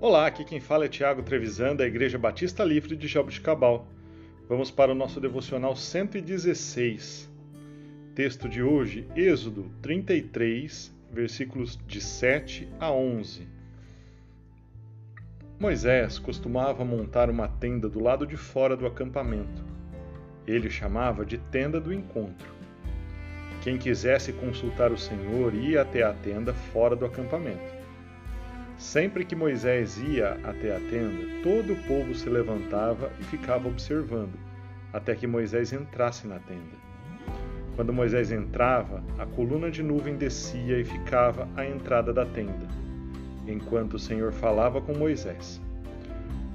Olá, aqui quem fala é Tiago Trevisan, da Igreja Batista Livre de Jaboticabal. Vamos para o nosso devocional 116. Texto de hoje, Êxodo 33, versículos de 7 a 11. Moisés costumava montar uma tenda do lado de fora do acampamento. Ele chamava de tenda do encontro. Quem quisesse consultar o Senhor ia até a tenda fora do acampamento. Sempre que Moisés ia até a tenda, todo o povo se levantava e ficava observando, até que Moisés entrasse na tenda. Quando Moisés entrava, a coluna de nuvem descia e ficava à entrada da tenda, enquanto o Senhor falava com Moisés.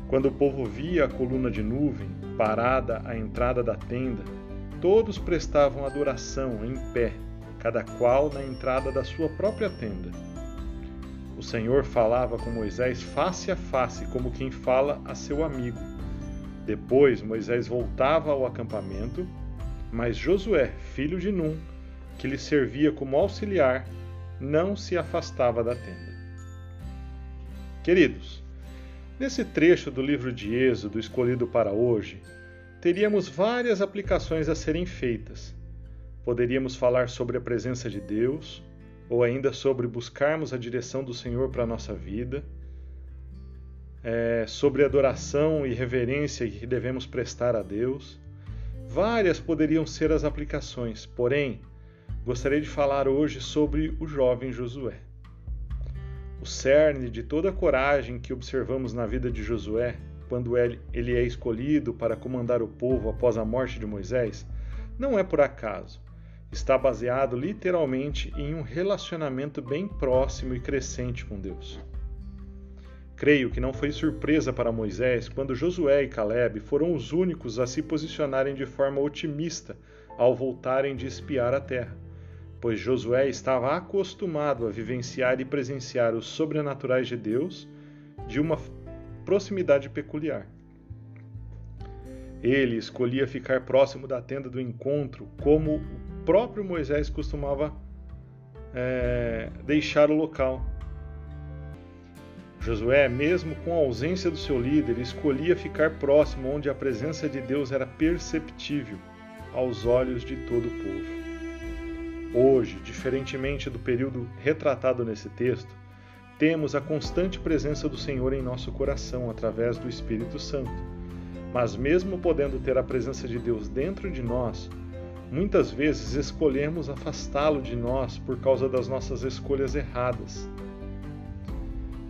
Quando o povo via a coluna de nuvem parada à entrada da tenda, todos prestavam adoração em pé, cada qual na entrada da sua própria tenda. O Senhor falava com Moisés face a face, como quem fala a seu amigo. Depois Moisés voltava ao acampamento, mas Josué, filho de Num, que lhe servia como auxiliar, não se afastava da tenda. Queridos, nesse trecho do livro de Êxodo escolhido para hoje, teríamos várias aplicações a serem feitas. Poderíamos falar sobre a presença de Deus, ou ainda sobre buscarmos a direção do Senhor para a nossa vida, é, sobre adoração e reverência que devemos prestar a Deus. Várias poderiam ser as aplicações, porém, gostaria de falar hoje sobre o jovem Josué. O cerne de toda a coragem que observamos na vida de Josué quando ele é escolhido para comandar o povo após a morte de Moisés, não é por acaso. Está baseado literalmente em um relacionamento bem próximo e crescente com Deus. Creio que não foi surpresa para Moisés quando Josué e Caleb foram os únicos a se posicionarem de forma otimista ao voltarem de espiar a terra, pois Josué estava acostumado a vivenciar e presenciar os sobrenaturais de Deus de uma proximidade peculiar. Ele escolhia ficar próximo da tenda do encontro, como o próprio Moisés costumava é, deixar o local. Josué, mesmo com a ausência do seu líder, escolhia ficar próximo onde a presença de Deus era perceptível aos olhos de todo o povo. Hoje, diferentemente do período retratado nesse texto, temos a constante presença do Senhor em nosso coração através do Espírito Santo. Mas, mesmo podendo ter a presença de Deus dentro de nós, muitas vezes escolhemos afastá-lo de nós por causa das nossas escolhas erradas.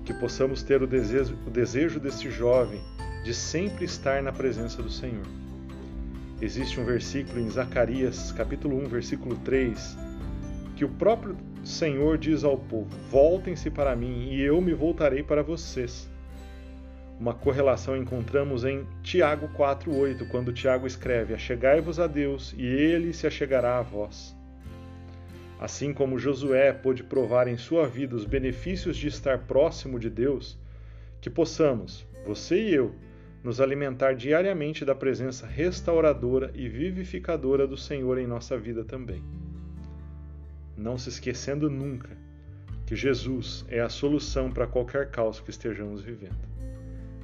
Que possamos ter o desejo, o desejo deste jovem de sempre estar na presença do Senhor. Existe um versículo em Zacarias, capítulo 1, versículo 3, que o próprio Senhor diz ao povo: Voltem-se para mim e eu me voltarei para vocês. Uma correlação encontramos em Tiago 4,8, quando Tiago escreve: Achegai-vos a Deus e ele se achegará a vós. Assim como Josué pôde provar em sua vida os benefícios de estar próximo de Deus, que possamos, você e eu, nos alimentar diariamente da presença restauradora e vivificadora do Senhor em nossa vida também não se esquecendo nunca que Jesus é a solução para qualquer caos que estejamos vivendo.